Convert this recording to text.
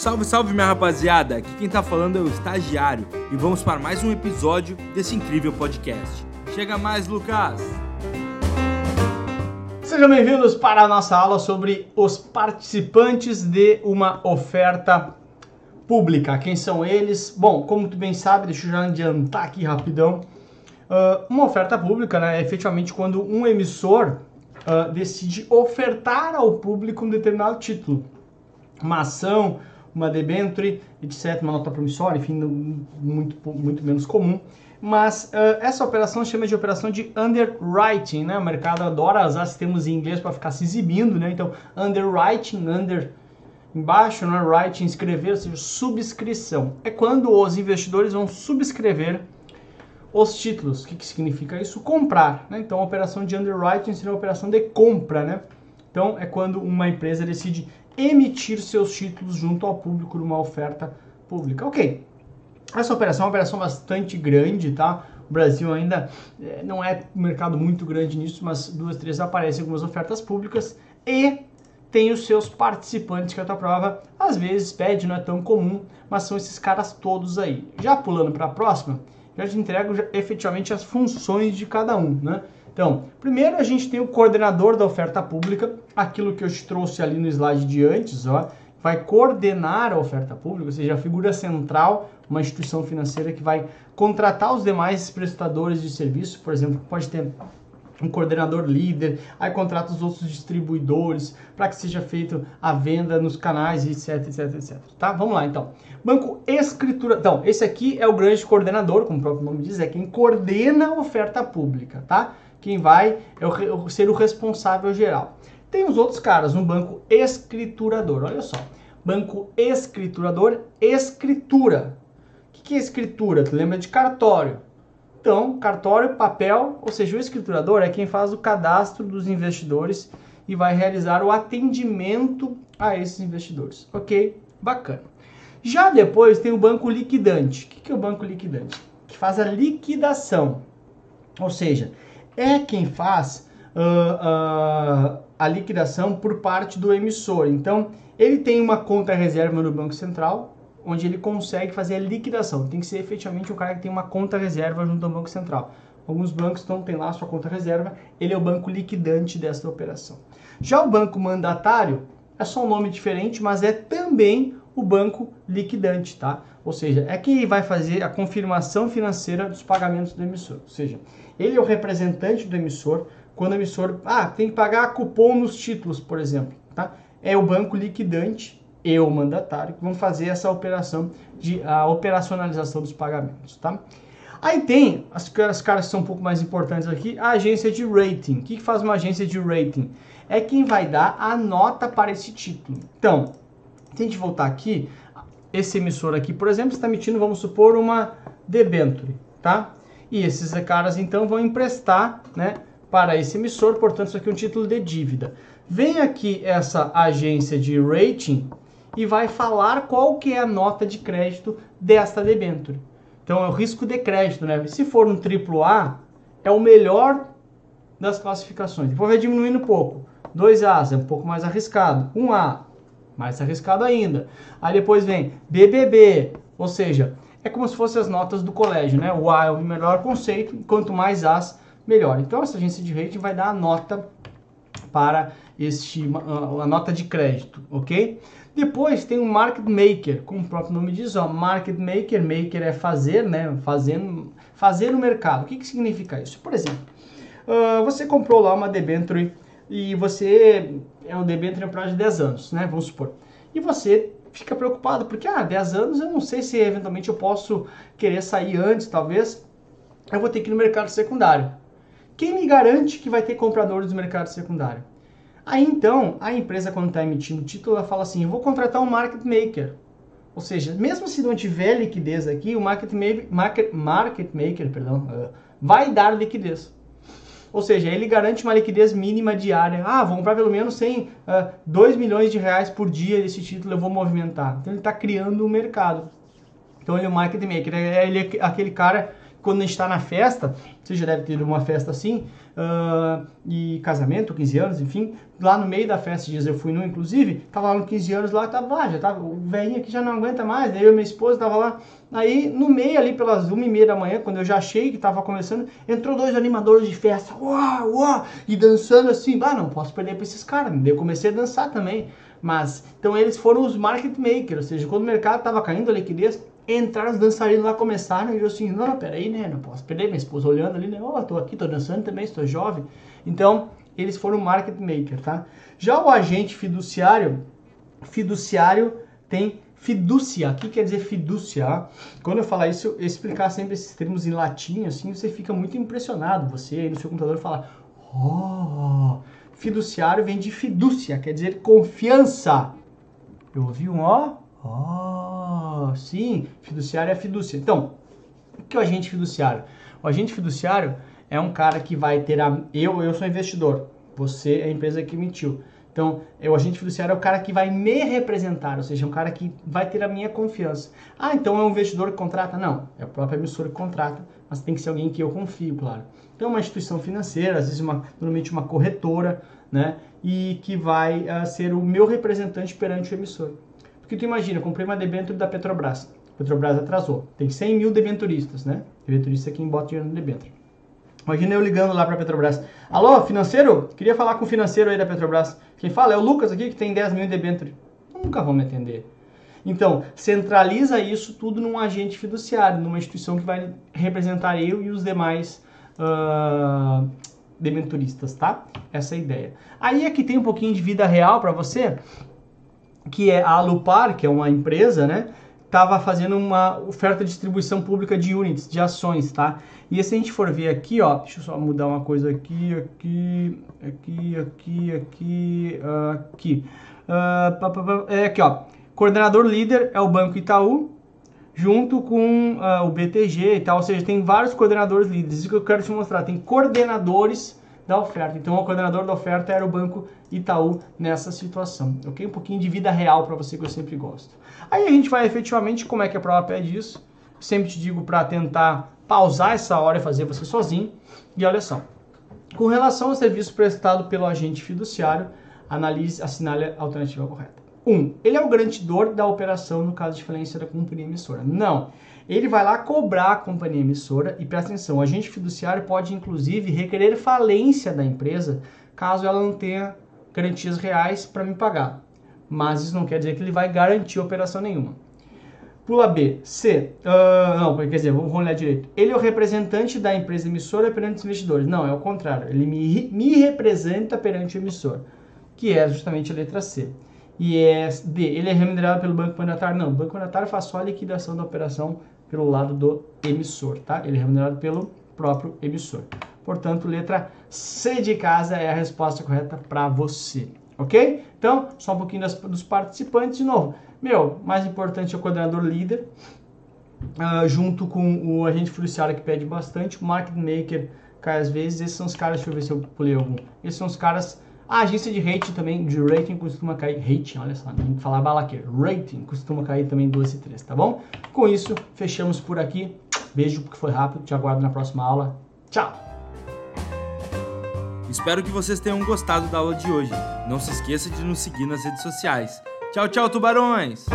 Salve, salve minha rapaziada! Aqui quem tá falando é o Estagiário e vamos para mais um episódio desse incrível podcast. Chega mais, Lucas! Sejam bem-vindos para a nossa aula sobre os participantes de uma oferta pública. Quem são eles? Bom, como tu bem sabe, deixa eu já adiantar aqui rapidão. Uh, uma oferta pública né, é efetivamente quando um emissor uh, decide ofertar ao público um determinado título. Uma ação, uma debenture, etc., uma nota promissória, enfim, muito, muito menos comum. Mas uh, essa operação chama de operação de underwriting, né? O mercado adora usar sistemas em inglês para ficar se exibindo, né? Então, underwriting, under embaixo, né? Writing, escrever, ou seja, subscrição. É quando os investidores vão subscrever os títulos. O que, que significa isso? Comprar, né? Então, a operação de underwriting seria uma operação de compra, né? Então, é quando uma empresa decide emitir seus títulos junto ao público numa oferta pública. Ok, essa operação é uma operação bastante grande, tá? O Brasil ainda é, não é um mercado muito grande nisso, mas duas, três aparecem algumas ofertas públicas e tem os seus participantes que a tua prova às vezes pede, não é tão comum, mas são esses caras todos aí. Já pulando para a próxima, já te entrego já, efetivamente as funções de cada um, né? Então, primeiro a gente tem o coordenador da oferta pública, aquilo que eu te trouxe ali no slide de antes, ó, vai coordenar a oferta pública, ou seja, a figura central, uma instituição financeira que vai contratar os demais prestadores de serviço, por exemplo, pode ter um coordenador líder, aí contrata os outros distribuidores para que seja feito a venda nos canais, etc, etc, etc. Tá? Vamos lá então. Banco Escritura. Então, esse aqui é o grande coordenador, como o próprio nome diz, é quem coordena a oferta pública, tá? Quem vai é o, ser o responsável geral. Tem os outros caras, um banco escriturador, olha só. Banco escriturador, escritura. O que, que é escritura? Tu lembra de cartório. Então, cartório, papel, ou seja, o escriturador é quem faz o cadastro dos investidores e vai realizar o atendimento a esses investidores. Ok? Bacana. Já depois tem o banco liquidante. O que é o banco liquidante? Que faz a liquidação. Ou seja, é quem faz uh, uh, a liquidação por parte do emissor. Então, ele tem uma conta reserva no Banco Central, onde ele consegue fazer a liquidação. Tem que ser efetivamente um cara que tem uma conta reserva junto ao Banco Central. Alguns bancos não têm lá sua conta reserva, ele é o banco liquidante dessa operação. Já o banco mandatário é só um nome diferente, mas é também o banco liquidante, tá? Ou seja, é quem vai fazer a confirmação financeira dos pagamentos do emissor. Ou seja, ele é o representante do emissor quando o emissor, ah, tem que pagar cupom nos títulos, por exemplo, tá? É o banco liquidante e o mandatário que vão fazer essa operação de a operacionalização dos pagamentos, tá? Aí tem as, as caras que são um pouco mais importantes aqui, a agência de rating. O que, que faz uma agência de rating? É quem vai dar a nota para esse título. Então, se a gente voltar aqui, esse emissor aqui, por exemplo, está emitindo, vamos supor, uma debenture, tá? E esses caras então vão emprestar, né, para esse emissor, portanto, isso aqui é um título de dívida. Vem aqui essa agência de rating e vai falar qual que é a nota de crédito desta debênture. Então é o risco de crédito, né? Se for um AAA, é o melhor das classificações. Depois vai diminuindo um pouco. 2A é um pouco mais arriscado. 1A, mais arriscado ainda. Aí depois vem BBB, ou seja, é como se fossem as notas do colégio, né? O A é o melhor conceito, quanto mais As, melhor. Então, essa agência de rating vai dar a nota para este, a nota de crédito, ok? Depois tem o market maker, como o próprio nome diz, ó, market maker, maker é fazer, né? Fazendo, fazer o mercado. O que, que significa isso? Por exemplo, uh, você comprou lá uma debenture e você é um debenture para de 10 anos, né? Vamos supor. E você fica preocupado, porque, ah, 10 anos eu não sei se eventualmente eu posso querer sair antes, talvez. Eu vou ter que ir no mercado secundário. Quem me garante que vai ter compradores no mercado secundário? Aí então, a empresa, quando está emitindo o título, ela fala assim: eu vou contratar um market maker. Ou seja, mesmo se não tiver liquidez aqui, o market, market, market maker perdão, uh, vai dar liquidez. Ou seja, ele garante uma liquidez mínima diária. Ah, vou comprar pelo menos 100, uh, 2 milhões de reais por dia desse título, eu vou movimentar. Então ele está criando um mercado. Então ele é o market maker, é ele é aquele cara quando a gente está na festa, você já deve ter uma festa assim, uh, e casamento, 15 anos, enfim, lá no meio da festa, dias eu fui no, inclusive, tava lá no 15 anos lá, tava lá, já tava, o velhinho aqui já não aguenta mais, daí eu e minha esposa tava lá, aí no meio ali, pelas uma e meia da manhã, quando eu já achei que tava começando, entrou dois animadores de festa, uau, uau, e dançando assim, ah, não posso perder pra esses caras, daí eu comecei a dançar também, mas, então eles foram os market makers, ou seja, quando o mercado tava caindo a liquidez, entraram os dançarinos lá, começaram, e eu assim, não, peraí, né, não posso perder, minha esposa olhando ali, né, ó, oh, tô aqui, tô dançando também, estou jovem. Então, eles foram market maker, tá? Já o agente fiduciário, fiduciário tem fidúcia. O que quer dizer fidúcia? Quando eu falar isso, eu explicar sempre esses termos em latim, assim, você fica muito impressionado. Você aí no seu computador fala, oh, fiduciário vem de fidúcia, quer dizer confiança. Eu ouvi um ó, ó, sim, fiduciário é fidúcia. Então, o que é o agente fiduciário? O agente fiduciário é um cara que vai ter a. Eu, eu sou investidor, você é a empresa que emitiu. Então, o agente fiduciário é o cara que vai me representar, ou seja, é um cara que vai ter a minha confiança. Ah, então é um investidor que contrata? Não, é o próprio emissor que contrata, mas tem que ser alguém que eu confio, claro. Então, é uma instituição financeira, às vezes uma, normalmente uma corretora, né? E que vai uh, ser o meu representante perante o emissor. Porque tu imagina, comprei uma debênture da Petrobras. Petrobras atrasou. Tem 100 mil debenturistas, né? Debenturista é quem bota dinheiro no debênture. Imagina eu ligando lá para a Petrobras. Alô, financeiro? Queria falar com o financeiro aí da Petrobras. Quem fala é o Lucas aqui, que tem 10 mil em debênture. Nunca vão me atender. Então, centraliza isso tudo num agente fiduciário, numa instituição que vai representar eu e os demais uh, debenturistas, tá? Essa é a ideia. Aí aqui tem um pouquinho de vida real para você, que é a Alupar, que é uma empresa, né? Estava fazendo uma oferta de distribuição pública de units, de ações, tá? E se a gente for ver aqui, ó, deixa eu só mudar uma coisa aqui, aqui, aqui, aqui, aqui, aqui. Uh, é aqui, ó. Coordenador líder é o Banco Itaú, junto com uh, o BTG e tal, ou seja, tem vários coordenadores líderes. Isso que eu quero te mostrar, tem coordenadores da oferta. Então, o coordenador da oferta era o Banco Itaú nessa situação, ok? Um pouquinho de vida real para você que eu sempre gosto. Aí a gente vai efetivamente, como é que a prova pede isso? Sempre te digo para tentar pausar essa hora e fazer você sozinho. E olha só, com relação ao serviço prestado pelo agente fiduciário, analise, assinale a alternativa correta. 1. Um, ele é o garantidor da operação no caso de falência da companhia emissora. Não. Ele vai lá cobrar a companhia emissora e presta atenção, o agente fiduciário pode inclusive requerer falência da empresa caso ela não tenha garantias reais para me pagar. Mas isso não quer dizer que ele vai garantir operação nenhuma. Pula B. C. Uh, não, quer dizer, vamos olhar direito. Ele é o representante da empresa emissora perante os investidores. Não, é o contrário. Ele me, me representa perante o emissor, que é justamente a letra C. E é D. Ele é remunerado pelo banco mandatário. Não, o banco mandatário faz só a liquidação da operação pelo lado do emissor, tá? Ele é remunerado pelo próprio emissor. Portanto, letra C de casa é a resposta correta para você, ok? Então, só um pouquinho das, dos participantes de novo. Meu, mais importante é o coordenador líder, uh, junto com o agente fiduciário que pede bastante, o market maker cai às vezes, esses são os caras, deixa eu ver se eu pulei algum, esses são os caras, a agência de rating também, de rating costuma cair, rating, olha só, tem que falar bala aqui, rating costuma cair também 2 e 3, tá bom? Com isso, fechamos por aqui, beijo porque foi rápido, te aguardo na próxima aula, tchau! Espero que vocês tenham gostado da aula de hoje. Não se esqueça de nos seguir nas redes sociais. Tchau, tchau, tubarões!